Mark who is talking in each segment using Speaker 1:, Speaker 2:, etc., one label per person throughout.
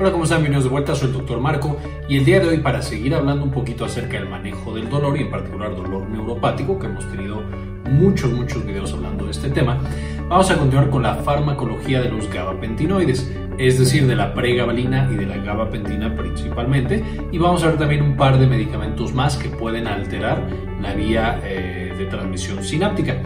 Speaker 1: Hola, ¿cómo están? Bienvenidos de vuelta, soy el doctor Marco y el día de hoy para seguir hablando un poquito acerca del manejo del dolor y en particular dolor neuropático, que hemos tenido muchos, muchos videos hablando de este tema, vamos a continuar con la farmacología de los gabapentinoides, es decir, de la pregabalina y de la gabapentina principalmente, y vamos a ver también un par de medicamentos más que pueden alterar la vía eh, de transmisión sináptica.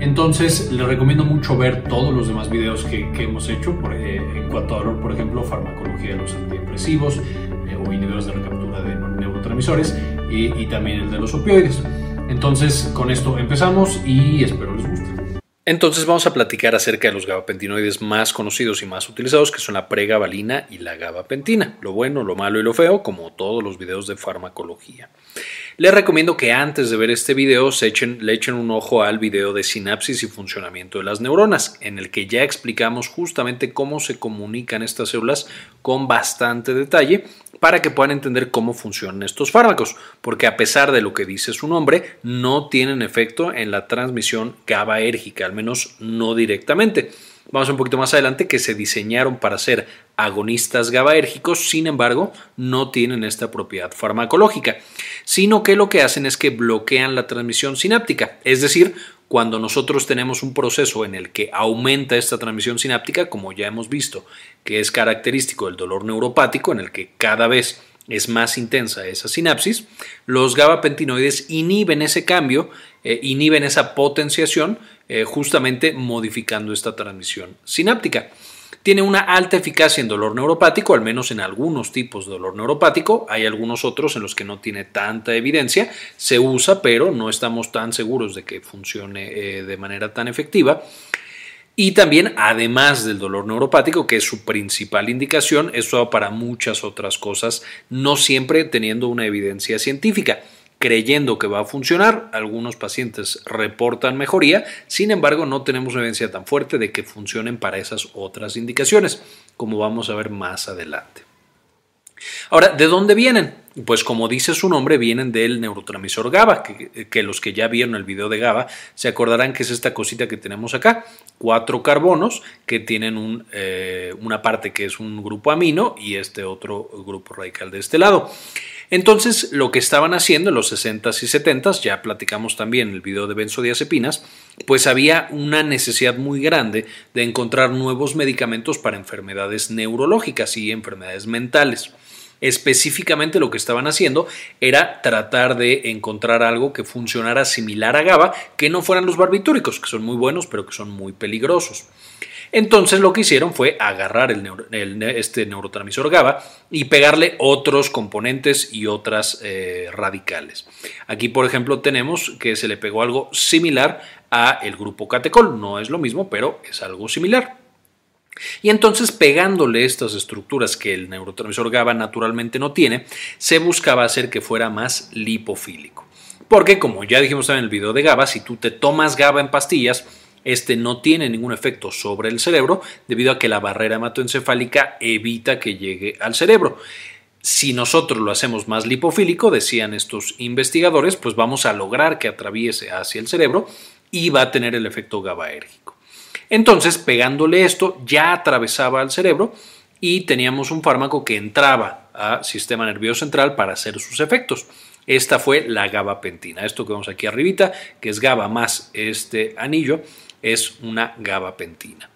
Speaker 1: Entonces, les recomiendo mucho ver todos los demás videos que, hemos hecho eh, en cuanto a dolor, por ejemplo, farmacología de los antidepresivos eh, o inhibidores de recaptura de neurotransmisores y, y también el de los opioides. Entonces, con esto empezamos y espero les guste. Entonces vamos a platicar acerca de los gabapentinoides más conocidos y más utilizados, que son la pregabalina y la gabapentina, lo bueno, lo malo y lo feo, como todos los videos de farmacología. Les recomiendo que antes de ver este video se echen, le echen un ojo al video de sinapsis y funcionamiento de las neuronas, en el que ya explicamos justamente cómo se comunican estas células con bastante detalle para que puedan entender cómo funcionan estos fármacos, porque a pesar de lo que dice su nombre, no tienen efecto en la transmisión GABAérgica, al menos no directamente. Vamos un poquito más adelante que se diseñaron para ser agonistas GABAérgicos, sin embargo, no tienen esta propiedad farmacológica, sino que lo que hacen es que bloquean la transmisión sináptica, es decir, cuando nosotros tenemos un proceso en el que aumenta esta transmisión sináptica, como ya hemos visto, que es característico del dolor neuropático, en el que cada vez es más intensa esa sinapsis, los gabapentinoides inhiben ese cambio, eh, inhiben esa potenciación, eh, justamente modificando esta transmisión sináptica. Tiene una alta eficacia en dolor neuropático, al menos en algunos tipos de dolor neuropático. Hay algunos otros en los que no tiene tanta evidencia. Se usa, pero no estamos tan seguros de que funcione eh, de manera tan efectiva. Y también, además del dolor neuropático, que es su principal indicación, es para muchas otras cosas, no siempre teniendo una evidencia científica creyendo que va a funcionar. Algunos pacientes reportan mejoría, sin embargo no tenemos evidencia tan fuerte de que funcionen para esas otras indicaciones, como vamos a ver más adelante. Ahora, ¿de dónde vienen? Pues como dice su nombre, vienen del neurotransmisor GABA, que, los que ya vieron el video de GABA se acordarán que es esta cosita que tenemos acá, cuatro carbonos que tienen eh, una parte que es un grupo amino y este otro grupo radical de este lado. Entonces, lo que estaban haciendo en los 60s y 70s, ya platicamos también en el video de benzodiazepinas, pues había una necesidad muy grande de encontrar nuevos medicamentos para enfermedades neurológicas y enfermedades mentales. Específicamente lo que estaban haciendo era tratar de encontrar algo que funcionara similar a GABA, que no fueran los barbitúricos, que son muy buenos, pero que son muy peligrosos. Entonces lo que hicieron fue agarrar este neurotransmisor GABA y pegarle otros componentes y otras eh, radicales. Aquí, por ejemplo, tenemos que se le pegó algo similar a el grupo catecol. No es lo mismo, pero es algo similar. Y entonces pegándole estas estructuras que el neurotransmisor GABA naturalmente no tiene, se buscaba hacer que fuera más lipofílico. Porque como ya dijimos en el video de GABA, si tú te tomas GABA en pastillas, este no tiene ningún efecto sobre el cerebro debido a que la barrera hematoencefálica evita que llegue al cerebro. Si nosotros lo hacemos más lipofílico, decían estos investigadores, pues vamos a lograr que atraviese hacia el cerebro y va a tener el efecto GABAérgico. Entonces, pegándole esto, ya atravesaba al cerebro y teníamos un fármaco que entraba al sistema nervioso central para hacer sus efectos. Esta fue la gabapentina. Esto que vemos aquí arribita, que es GABA más este anillo, es una gabapentina.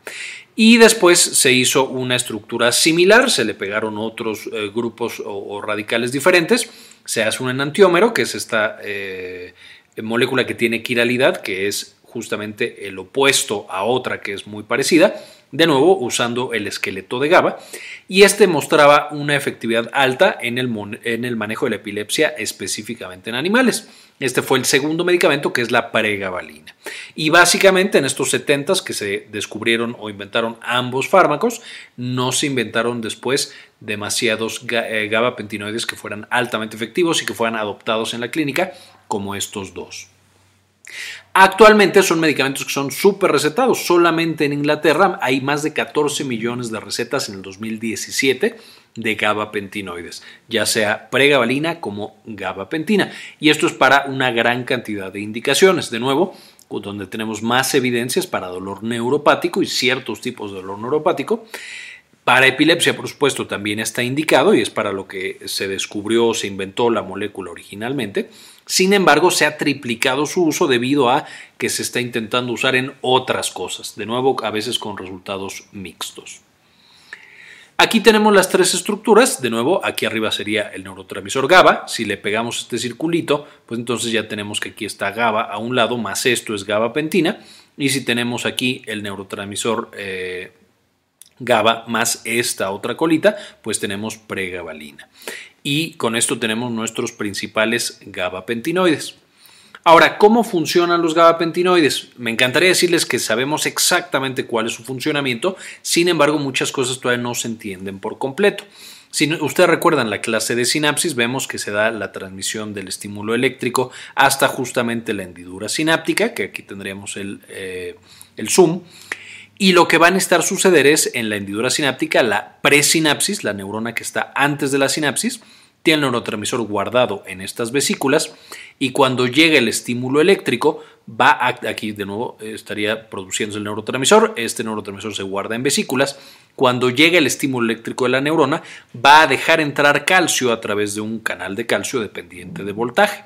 Speaker 1: Y después se hizo una estructura similar, se le pegaron otros eh, grupos o, radicales diferentes, se hace un enantiómero, que es esta eh, molécula que tiene quiralidad, que es justamente el opuesto a otra que es muy parecida, de nuevo usando el esqueleto de GABA, y este mostraba una efectividad alta en el, en el manejo de la epilepsia específicamente en animales. Este fue el segundo medicamento que es la pregabalina. Y básicamente en estos 70 que se descubrieron o inventaron ambos fármacos, no se inventaron después demasiados eh, gabapentinoides que fueran altamente efectivos y que fueran adoptados en la clínica como estos dos. Actualmente son medicamentos que son súper recetados. Solamente en Inglaterra hay más de 14 millones de recetas en el 2017 de gabapentinoides, ya sea pregabalina como gabapentina. Y esto es para una gran cantidad de indicaciones. De nuevo, donde tenemos más evidencias para dolor neuropático y ciertos tipos de dolor neuropático Para epilepsia, por supuesto, también está indicado y es para lo que se descubrió o se inventó la molécula originalmente. Sin embargo, se ha triplicado su uso debido a que se está intentando usar en otras cosas, de nuevo a veces con resultados mixtos. Aquí tenemos las tres estructuras, de nuevo aquí arriba sería el neurotransmisor GABA, si le pegamos este circulito, pues entonces ya tenemos que aquí está GABA a un lado, más esto es GABA-pentina, y si tenemos aquí el neurotransmisor eh, GABA más esta otra colita, pues tenemos pregabalina. Y con esto tenemos nuestros principales GABA-pentinoides. Ahora, ¿cómo funcionan los gabapentinoides? Me encantaría decirles que sabemos exactamente cuál es su funcionamiento, sin embargo, muchas cosas todavía no se entienden por completo. Si ustedes recuerdan la clase de sinapsis, vemos que se da la transmisión del estímulo eléctrico hasta justamente la hendidura sináptica, que aquí tendríamos el, eh, el zoom. Y lo que va a estar suceder es en la hendidura sináptica, la presinapsis, la neurona que está antes de la sinapsis, tiene el neurotransmisor guardado en estas vesículas y cuando llega el estímulo eléctrico va aquí de nuevo estaría produciéndose el neurotransmisor, este neurotransmisor se guarda en vesículas, cuando llega el estímulo eléctrico de la neurona va a dejar entrar calcio a través de un canal de calcio dependiente de voltaje.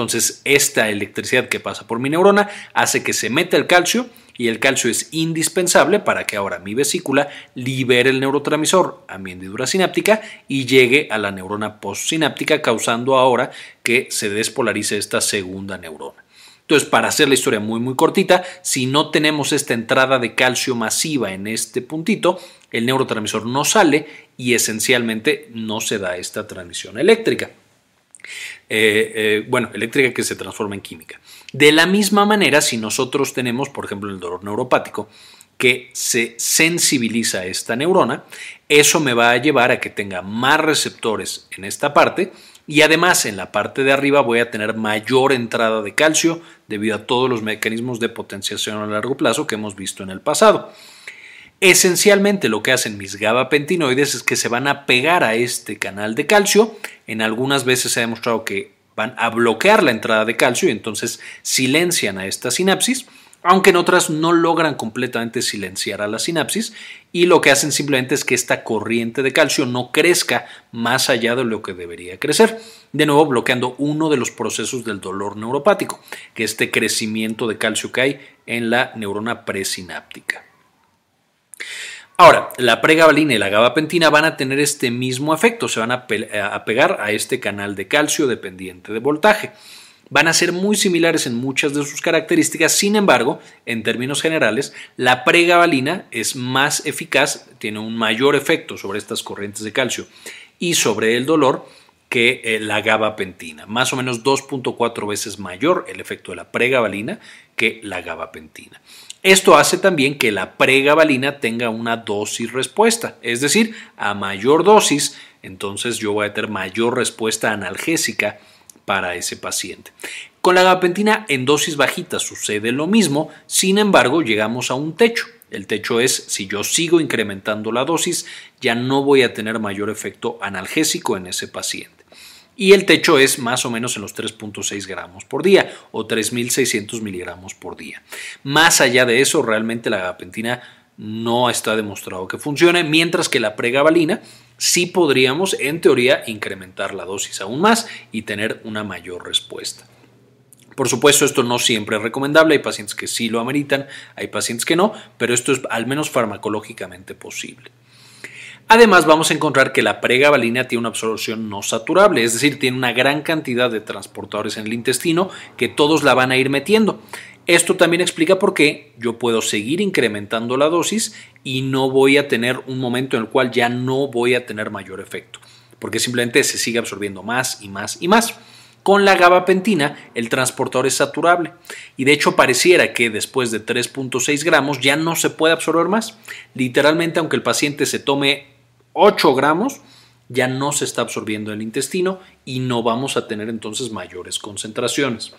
Speaker 1: Entonces, esta electricidad que pasa por mi neurona hace que se meta el calcio y el calcio es indispensable para que ahora mi vesícula libere el neurotransmisor a mi hendidura sináptica y llegue a la neurona postsináptica, causando ahora que se despolarice esta segunda neurona. Entonces, para hacer la historia muy muy cortita, si no tenemos esta entrada de calcio masiva en este puntito, el neurotransmisor no sale y esencialmente no se da esta transmisión eléctrica. Eh, eh, bueno, eléctrica que se transforma en química. De la misma manera, si nosotros tenemos, por ejemplo, el dolor neuropático, que se sensibiliza esta neurona, eso me va a llevar a que tenga más receptores en esta parte y además en la parte de arriba voy a tener mayor entrada de calcio debido a todos los mecanismos de potenciación a largo plazo que hemos visto en el pasado. Esencialmente lo que hacen mis gabapentinoides es que se van a pegar a este canal de calcio. En algunas veces se ha demostrado que van a bloquear la entrada de calcio y entonces silencian a esta sinapsis, aunque en otras no logran completamente silenciar a la sinapsis y lo que hacen simplemente es que esta corriente de calcio no crezca más allá de lo que debería crecer, de nuevo bloqueando uno de los procesos del dolor neuropático, que es este crecimiento de calcio que hay en la neurona presináptica. Ahora, la pregabalina y la gabapentina van a tener este mismo efecto, se van a, pegar a este canal de calcio dependiente de voltaje. Van a ser muy similares en muchas de sus características, sin embargo, en términos generales, la pregabalina es más eficaz, tiene un mayor efecto sobre estas corrientes de calcio y sobre el dolor que eh, la gabapentina, más o menos 2.4 veces mayor el efecto de la pregabalina que la gabapentina. Esto hace también que la pregabalina tenga una dosis respuesta, es decir, a mayor dosis, entonces yo voy a tener mayor respuesta analgésica para ese paciente. Con la gabapentina en dosis bajitas sucede lo mismo, sin embargo llegamos a un techo. El techo es si yo sigo incrementando la dosis, ya no voy a tener mayor efecto analgésico en ese paciente y el techo es más o menos en los 3.6 gramos por día o 3.600 miligramos por día. Más allá de eso, realmente la gabapentina no está demostrado que funcione, mientras que la pregabalina sí podríamos, en teoría, incrementar la dosis aún más y tener una mayor respuesta. Por supuesto, esto no siempre es recomendable, hay pacientes que sí lo ameritan, hay pacientes que no, pero esto es al menos farmacológicamente posible. Además, vamos a encontrar que la pregabalina tiene una absorción no saturable, es decir, tiene una gran cantidad de transportadores en el intestino que todos la van a ir metiendo. Esto también explica por qué yo puedo seguir incrementando la dosis y no voy a tener un momento en el cual ya no voy a tener mayor efecto, porque simplemente se sigue absorbiendo más y más y más. Con la gabapentina el transportador es saturable y de hecho pareciera que después de 3.6 gramos ya no se puede absorber más. Literalmente aunque el paciente se tome 8 gramos, ya no se está absorbiendo en el intestino y no vamos a tener entonces mayores concentraciones.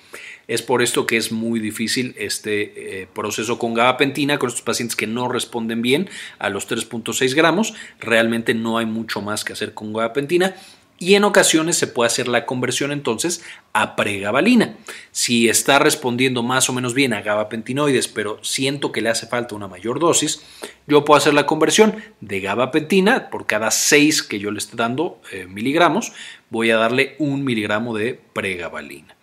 Speaker 1: Es por esto que es muy difícil este eh, proceso con gabapentina, con estos pacientes que no responden bien a los 3.6 gramos. Realmente no hay mucho más que hacer con gabapentina y en ocasiones se puede hacer la conversión entonces a pregabalina. Si está respondiendo más o menos bien a gabapentinoides, pero siento que le hace falta una mayor dosis, yo puedo hacer la conversión de gabapentina por cada 6 que yo le esté dando eh, miligramos, voy a darle un miligramo de pregabalina.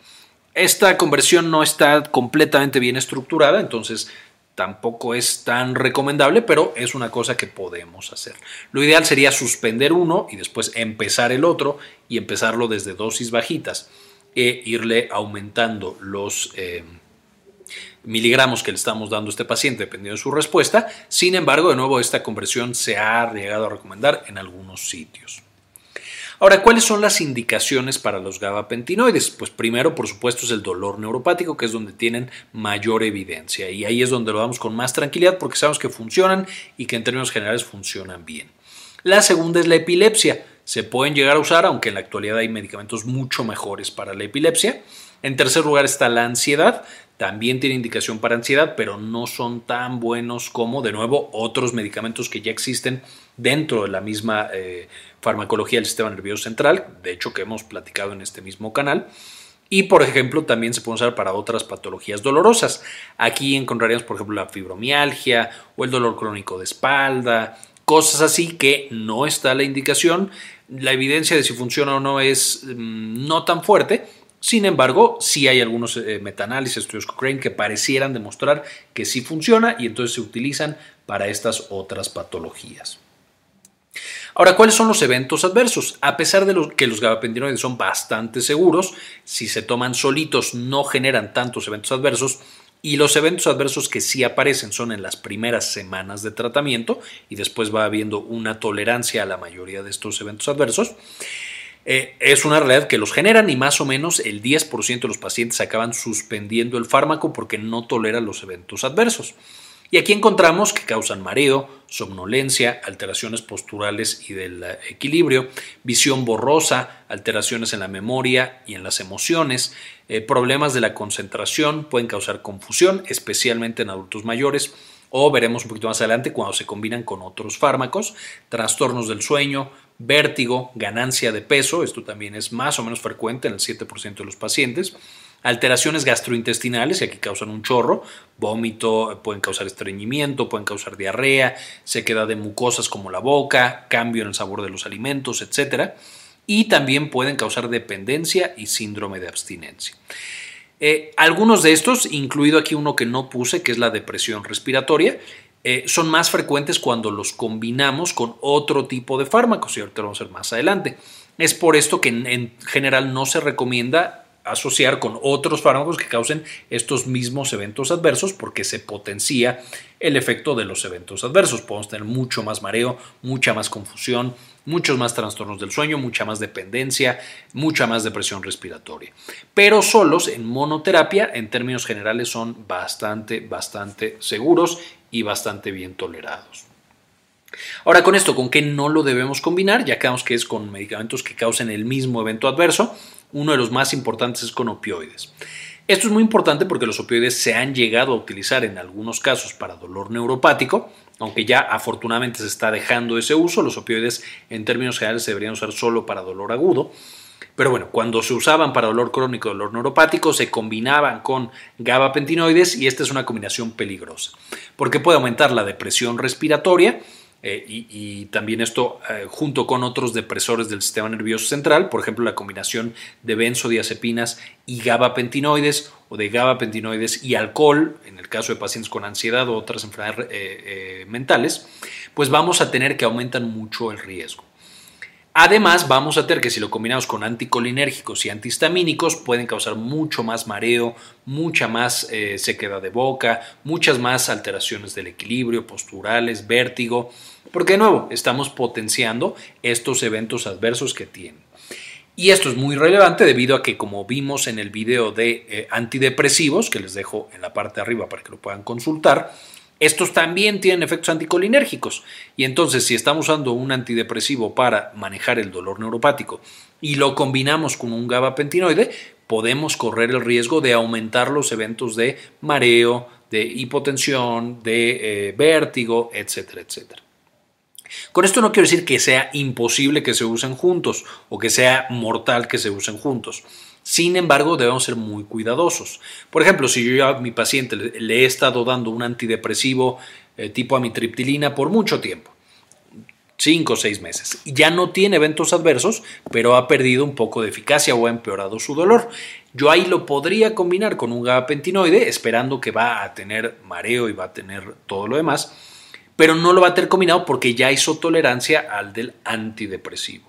Speaker 1: Esta conversión no está completamente bien estructurada, entonces tampoco es tan recomendable, pero es una cosa que podemos hacer. Lo ideal sería suspender uno y después empezar el otro y empezarlo desde dosis bajitas e irle aumentando los eh, miligramos que le estamos dando a este paciente dependiendo de su respuesta. Sin embargo, de nuevo, esta conversión se ha llegado a recomendar en algunos sitios. Ahora, ¿cuáles son las indicaciones para los gabapentinoides? Pues primero, por supuesto, es el dolor neuropático, que es donde tienen mayor evidencia. Y ahí es donde lo damos con más tranquilidad porque sabemos que funcionan y que en términos generales funcionan bien. La segunda es la epilepsia. Se pueden llegar a usar, aunque en la actualidad hay medicamentos mucho mejores para la epilepsia. En tercer lugar está la ansiedad. También tiene indicación para ansiedad, pero no son tan buenos como, de nuevo, otros medicamentos que ya existen dentro de la misma eh, farmacología del sistema nervioso central, de hecho que hemos platicado en este mismo canal. Y por ejemplo, también se puede usar para otras patologías dolorosas. Aquí encontraríamos, por ejemplo, la fibromialgia o el dolor crónico de espalda, cosas así que no está la indicación. La evidencia de si funciona o no es mm, no tan fuerte. Sin embargo, sí hay algunos eh, metaanálisis, estudios Cochrane, que parecieran demostrar que sí funciona y entonces se utilizan para estas otras patologías. Ahora, ¿cuáles son los eventos adversos? A pesar de que los gabapentinoides son bastante seguros, si se toman solitos no generan tantos eventos adversos, y los eventos adversos que sí aparecen son en las primeras semanas de tratamiento y después va habiendo una tolerancia a la mayoría de estos eventos adversos. Eh, es una realidad que los generan y más o menos el 10% de los pacientes acaban suspendiendo el fármaco porque no toleran los eventos adversos. Y aquí encontramos que causan mareo, somnolencia, alteraciones posturales y del equilibrio, visión borrosa, alteraciones en la memoria y en las emociones, eh, problemas de la concentración, pueden causar confusión, especialmente en adultos mayores, o veremos un poquito más adelante cuando se combinan con otros fármacos, trastornos del sueño, vértigo, ganancia de peso, esto también es más o menos frecuente en el 7% de los pacientes, alteraciones gastrointestinales, y aquí causan un chorro, vómito, pueden causar estreñimiento, pueden causar diarrea, sequedad de mucosas como la boca, cambio en el sabor de los alimentos, etc. Y también pueden causar dependencia y síndrome de abstinencia. Eh, algunos de estos, incluido aquí uno que no puse, que es la depresión respiratoria, eh, son más frecuentes cuando los combinamos con otro tipo de fármacos, y ahorita lo vamos a ver más adelante. Es por esto que en general no se recomienda asociar con otros fármacos que causen estos mismos eventos adversos porque se potencia el efecto de los eventos adversos. Podemos tener mucho más mareo, mucha más confusión, muchos más trastornos del sueño, mucha más dependencia, mucha más depresión respiratoria. Pero solos en monoterapia, en términos generales, son bastante, bastante seguros y bastante bien tolerados. Ahora con esto, ¿con qué no lo debemos combinar? Ya quedamos que es con medicamentos que causen el mismo evento adverso uno de los más importantes es con opioides. Esto es muy importante porque los opioides se han llegado a utilizar en algunos casos para dolor neuropático, aunque ya afortunadamente se está dejando ese uso. Los opioides en términos generales se deberían usar solo para dolor agudo. Pero bueno, cuando se usaban para dolor crónico, dolor neuropático, se combinaban con gabapentinoides y esta es una combinación peligrosa, porque puede aumentar la depresión respiratoria, eh, y, también esto eh, junto con otros depresores del sistema nervioso central, por ejemplo la combinación de benzodiazepinas y gabapentinoides o de gabapentinoides y alcohol, en el caso de pacientes con ansiedad o otras enfermedades eh, mentales, pues vamos a tener que aumentan mucho el riesgo. Además, vamos a tener que si lo combinamos con anticolinérgicos y antihistamínicos, pueden causar mucho más mareo, mucha más eh, sequedad de boca, muchas más alteraciones del equilibrio, posturales, vértigo, porque de nuevo estamos potenciando estos eventos adversos que tienen. Y esto es muy relevante debido a que como vimos en el video de eh, antidepresivos, que les dejo en la parte de arriba para que lo puedan consultar, estos también tienen efectos anticolinérgicos y entonces si estamos usando un antidepresivo para manejar el dolor neuropático y lo combinamos con un gabapentinoide, podemos correr el riesgo de aumentar los eventos de mareo, de hipotensión, de eh, vértigo, etcétera, etcétera. Con esto no quiero decir que sea imposible que se usen juntos o que sea mortal que se usen juntos. Sin embargo, debemos ser muy cuidadosos. Por ejemplo, si yo a mi paciente le he estado dando un antidepresivo eh, tipo amitriptilina por mucho tiempo, 5 o 6 meses, ya no tiene eventos adversos, pero ha perdido un poco de eficacia o ha empeorado su dolor, yo ahí lo podría combinar con un gabapentinoide, esperando que va a tener mareo y va a tener todo lo demás pero no lo va a tener combinado porque ya hizo tolerancia al del antidepresivo.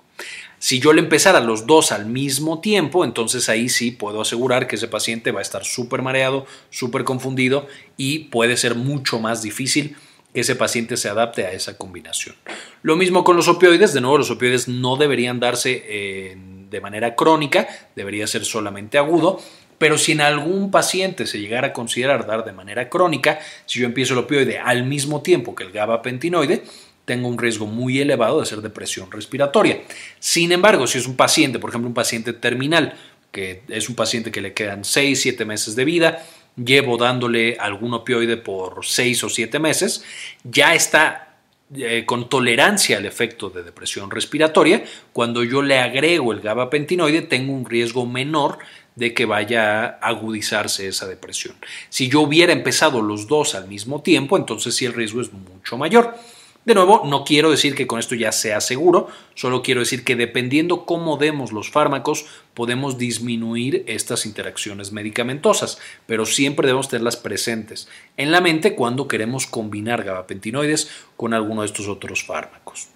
Speaker 1: Si yo le empezara los dos al mismo tiempo, entonces ahí sí puedo asegurar que ese paciente va a estar súper mareado, súper confundido y puede ser mucho más difícil que ese paciente se adapte a esa combinación. Lo mismo con los opioides, de nuevo los opioides no deberían darse de manera crónica, debería ser solamente agudo pero si en algún paciente se llegara a considerar dar de manera crónica, si yo empiezo el opioide al mismo tiempo que el gabapentinoide, tengo un riesgo muy elevado de hacer depresión respiratoria. Sin embargo, si es un paciente, por ejemplo, un paciente terminal, que es un paciente que le quedan 6, 7 meses de vida, llevo dándole algún opioide por 6 o 7 meses, ya está eh, con tolerancia al efecto de depresión respiratoria, cuando yo le agrego el gabapentinoide tengo un riesgo menor de que vaya a agudizarse esa depresión. Si yo hubiera empezado los dos al mismo tiempo, entonces sí el riesgo es mucho mayor. De nuevo, no quiero decir que con esto ya sea seguro, solo quiero decir que dependiendo cómo demos los fármacos, podemos disminuir estas interacciones medicamentosas, pero siempre debemos tenerlas presentes en la mente cuando queremos combinar gabapentinoides con alguno de estos otros fármacos.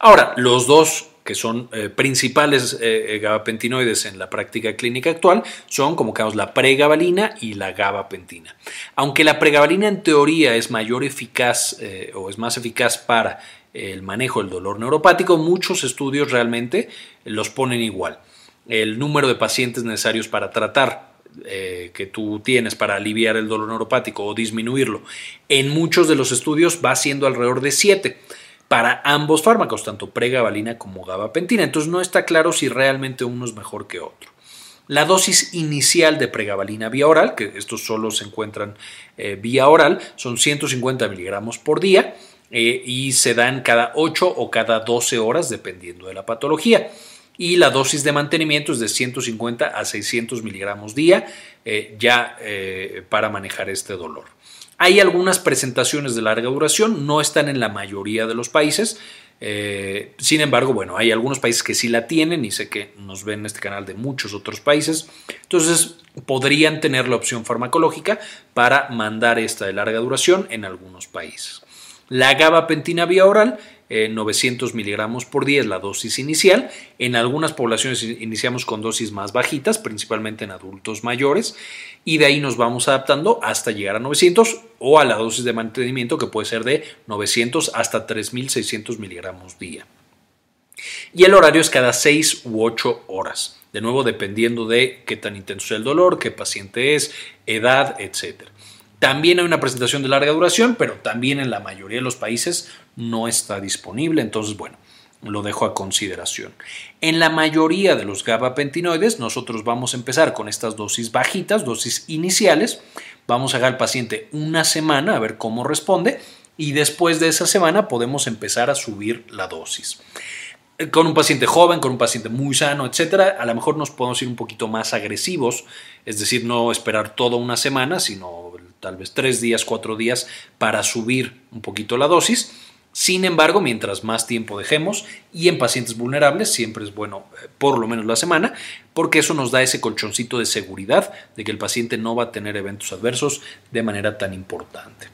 Speaker 1: Ahora, los dos que son eh, principales eh, gabapentinoides en la práctica clínica actual, son como que la pregabalina y la gabapentina. Aunque la pregabalina en teoría es mayor eficaz eh, o es más eficaz para el manejo del dolor neuropático, muchos estudios realmente los ponen igual. El número de pacientes necesarios para tratar que tú tienes para aliviar el dolor neuropático o disminuirlo, en muchos de los estudios va siendo alrededor de 7 para ambos fármacos, tanto pregabalina como gabapentina. Entonces no está claro si realmente uno es mejor que otro. La dosis inicial de pregabalina vía oral, que estos solo se encuentran eh, vía oral, son 150 miligramos por día eh, y se dan cada 8 o cada 12 horas dependiendo de la patología. Y la dosis de mantenimiento es de 150 a 600 miligramos día eh, ya para manejar este dolor. Hay algunas presentaciones de larga duración, no están en la mayoría de los países. Eh, sin embargo, bueno, hay algunos países que sí la tienen y sé que nos ven en este canal de muchos otros países. Entonces, podrían tener la opción farmacológica para mandar esta de larga duración en algunos países. La gabapentina vía oral 900 eh, miligramos por día es la dosis inicial. En algunas poblaciones iniciamos con dosis más bajitas, principalmente en adultos mayores, y de ahí nos vamos adaptando hasta llegar a 900 o a la dosis de mantenimiento que puede ser de 900 hasta 3600 miligramos día. Y el horario es cada 6 u 8 horas. De nuevo, dependiendo de qué tan intenso es el dolor, qué paciente es, edad, etc. También hay una presentación de larga duración, pero también en la mayoría de los países no está disponible. Entonces, bueno, lo dejo a consideración. En la mayoría de los gabapentinoides, nosotros vamos a empezar con estas dosis bajitas, dosis iniciales. Vamos a dar al paciente una semana a ver cómo responde y después de esa semana podemos empezar a subir la dosis. Con un paciente joven, con un paciente muy sano, etcétera, a lo mejor nos podemos ir un poquito más agresivos, es decir, no esperar toda una semana, sino tal vez tres días, cuatro días para subir un poquito la dosis. Sin embargo, mientras más tiempo dejemos y en pacientes vulnerables, siempre es bueno eh, por lo menos la semana, porque eso nos da ese colchoncito de seguridad de que el paciente no va a tener eventos adversos de manera tan importante.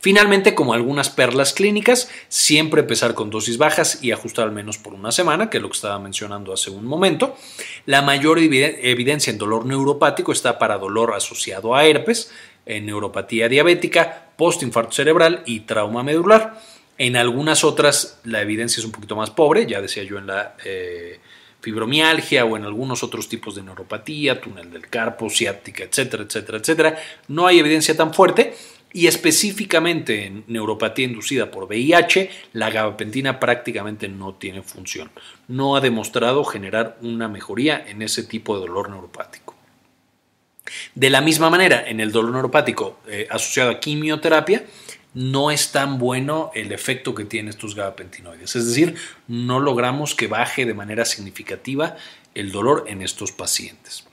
Speaker 1: Finalmente, como algunas perlas clínicas, siempre empezar con dosis bajas y ajustar al menos por una semana, que es lo que estaba mencionando hace un momento. La mayor evidencia en dolor neuropático está para dolor asociado a herpes, en neuropatía diabética, postinfarto cerebral y trauma medular. En algunas otras la evidencia es un poquito más pobre, ya decía yo en la eh, fibromialgia o en algunos otros tipos de neuropatía, túnel del carpo, ciática, etcétera, etcétera, etcétera. No hay evidencia tan fuerte, y específicamente en neuropatía inducida por VIH, la gabapentina prácticamente no tiene función. No ha demostrado generar una mejoría en ese tipo de dolor neuropático. De la misma manera, en el dolor neuropático eh, asociado a quimioterapia, no es tan bueno el efecto que tienen estos gabapentinoides. Es decir, no logramos que baje de manera significativa el dolor en estos pacientes.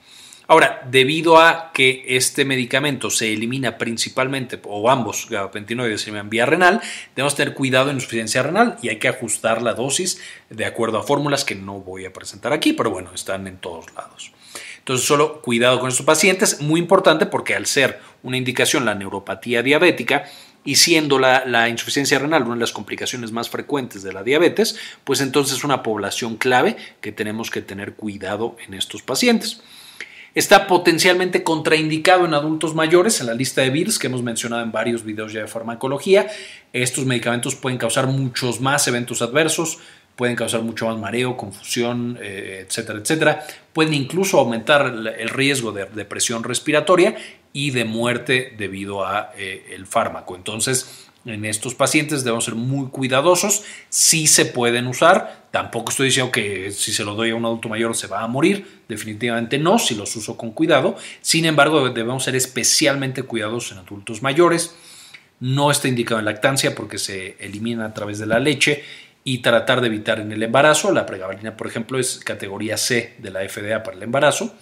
Speaker 1: Ahora, debido a que este medicamento se elimina principalmente, o ambos gabapentinoides en vía renal, debemos tener cuidado en insuficiencia renal y hay que ajustar la dosis de acuerdo a fórmulas que no voy a presentar aquí, pero bueno, están en todos lados. Entonces, solo cuidado con estos pacientes, muy importante porque al ser una indicación la neuropatía diabética, y siendo la, insuficiencia renal una de las complicaciones más frecuentes de la diabetes, pues entonces es una población clave que tenemos que tener cuidado en estos pacientes. Está potencialmente contraindicado en adultos mayores en la lista de VIRS que hemos mencionado en varios videos ya de farmacología. Estos medicamentos pueden causar muchos más eventos adversos, pueden causar mucho más mareo, confusión, eh, etcétera, etcétera. Pueden incluso aumentar el riesgo de depresión respiratoria y de muerte debido a eh, el fármaco. Entonces, en estos pacientes debemos ser muy cuidadosos. Si se pueden usar, tampoco estoy diciendo que si se lo doy a un adulto mayor se va a morir, definitivamente no, si los uso con cuidado. Sin embargo, debemos ser especialmente cuidadosos en adultos mayores. No está indicado en lactancia porque se elimina a través de la leche y tratar de evitar en el embarazo. La pregabalina, por ejemplo, es categoría C de la FDA para el embarazo.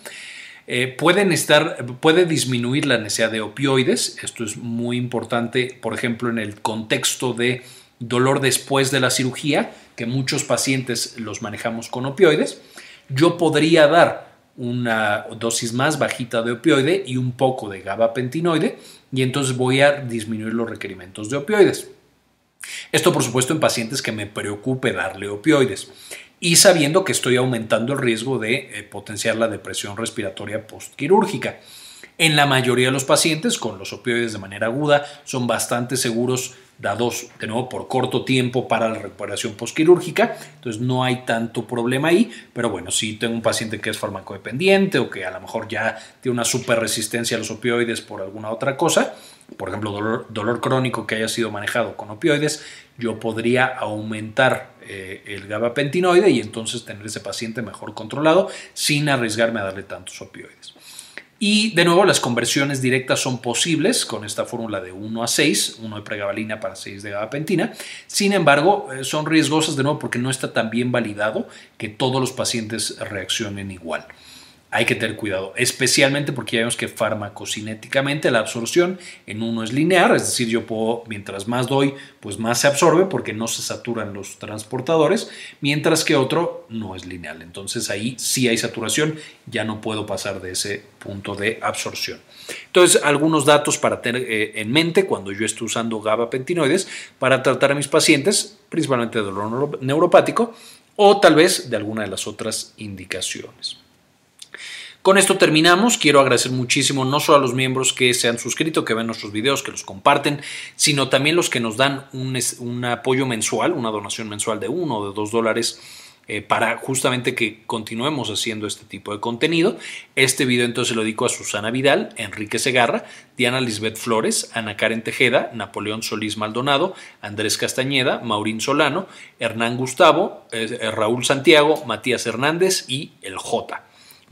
Speaker 1: Eh, pueden estar, puede disminuir la necesidad de opioides. Esto es muy importante, por ejemplo, en el contexto de dolor después de la cirugía, que muchos pacientes los manejamos con opioides. Yo podría dar una dosis más bajita de opioide y un poco de gabapentinoide y entonces voy a disminuir los requerimientos de opioides. Esto por supuesto en pacientes que me preocupe darle opioides y sabiendo que estoy aumentando el riesgo de eh, potenciar la depresión respiratoria postquirúrgica. En la mayoría de los pacientes con los opioides de manera aguda son bastante seguros dados de nuevo por corto tiempo para la recuperación postquirúrgica, entonces no hay tanto problema ahí, pero bueno, si tengo un paciente que es farmacodependiente o que a lo mejor ya tiene una super resistencia a los opioides por alguna otra cosa, por ejemplo, dolor, crónico que haya sido manejado con opioides, yo podría aumentar eh, el gabapentinoide y entonces tener ese paciente mejor controlado sin arriesgarme a darle tantos opioides. Y de nuevo, las conversiones directas son posibles con esta fórmula de 1 a 6, 1 de pregabalina para 6 de gabapentina. Sin embargo, eh, son riesgosas de nuevo porque no está tan bien validado que todos los pacientes reaccionen igual hay que tener cuidado, especialmente porque ya vemos que farmacocinéticamente la absorción en uno es lineal, es decir, yo puedo, mientras más doy, pues más se absorbe porque no se saturan los transportadores, mientras que otro no es lineal. Entonces ahí sí hay saturación, ya no puedo pasar de ese punto de absorción. Entonces, algunos datos para tener eh, en mente cuando yo estoy usando gabapentinoides para tratar a mis pacientes, principalmente de dolor neuropático o tal vez de alguna de las otras indicaciones. Con esto terminamos. Quiero agradecer muchísimo no solo a los miembros que se han suscrito, que ven nuestros videos, que los comparten, sino también los que nos dan un, apoyo mensual, una donación mensual de uno o de dos dólares. Eh, para justamente que continuemos haciendo este tipo de contenido. Este video entonces lo dedico a Susana Vidal, Enrique Segarra, Diana Lisbeth Flores, Ana Karen Tejeda, Napoleón Solís Maldonado, Andrés Castañeda, Maurín Solano, Hernán Gustavo, eh, eh, Raúl Santiago, Matías Hernández y el J.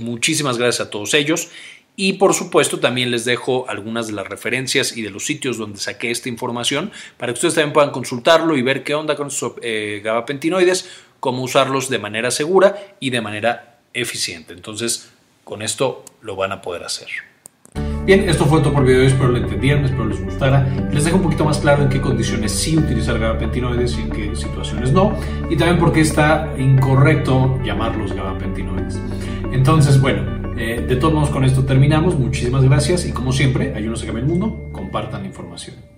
Speaker 1: Muchísimas gracias a todos ellos. Y por supuesto también les dejo algunas de las referencias y de los sitios donde saqué esta información para que ustedes también puedan consultarlo y ver qué onda con sus eh, gabapentinoides, cómo usarlos de manera segura y de manera eficiente. Entonces, con esto lo van a poder hacer. Bien, esto fue todo por el video, espero lo entendieran, espero les gustara. Les dejo un poquito más claro en qué condiciones sí utilizar gabapentinoides y en qué situaciones no, y también por qué está incorrecto llamarlos gabapentinoides. Entonces, bueno, eh, de todos modos con esto terminamos. Muchísimas gracias y como siempre, ayúdenos a cambiar el mundo, compartan la información.